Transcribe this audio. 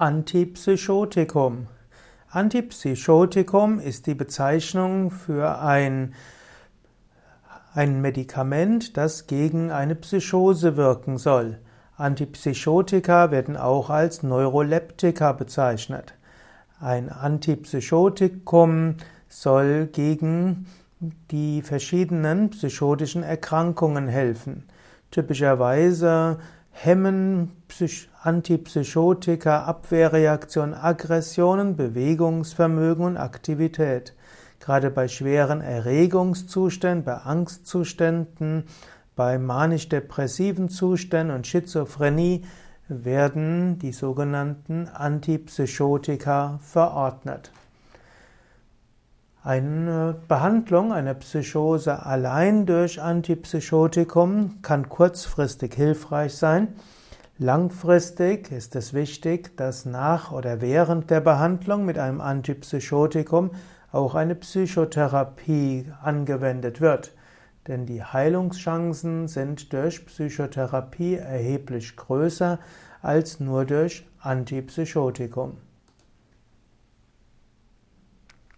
Antipsychotikum. Antipsychotikum ist die Bezeichnung für ein, ein Medikament, das gegen eine Psychose wirken soll. Antipsychotika werden auch als Neuroleptika bezeichnet. Ein Antipsychotikum soll gegen die verschiedenen psychotischen Erkrankungen helfen. Typischerweise hemmen Antipsychotika Abwehrreaktion, Aggressionen, Bewegungsvermögen und Aktivität. Gerade bei schweren Erregungszuständen, bei Angstzuständen, bei manisch-depressiven Zuständen und Schizophrenie werden die sogenannten Antipsychotika verordnet. Eine Behandlung einer Psychose allein durch Antipsychotikum kann kurzfristig hilfreich sein. Langfristig ist es wichtig, dass nach oder während der Behandlung mit einem Antipsychotikum auch eine Psychotherapie angewendet wird. Denn die Heilungschancen sind durch Psychotherapie erheblich größer als nur durch Antipsychotikum.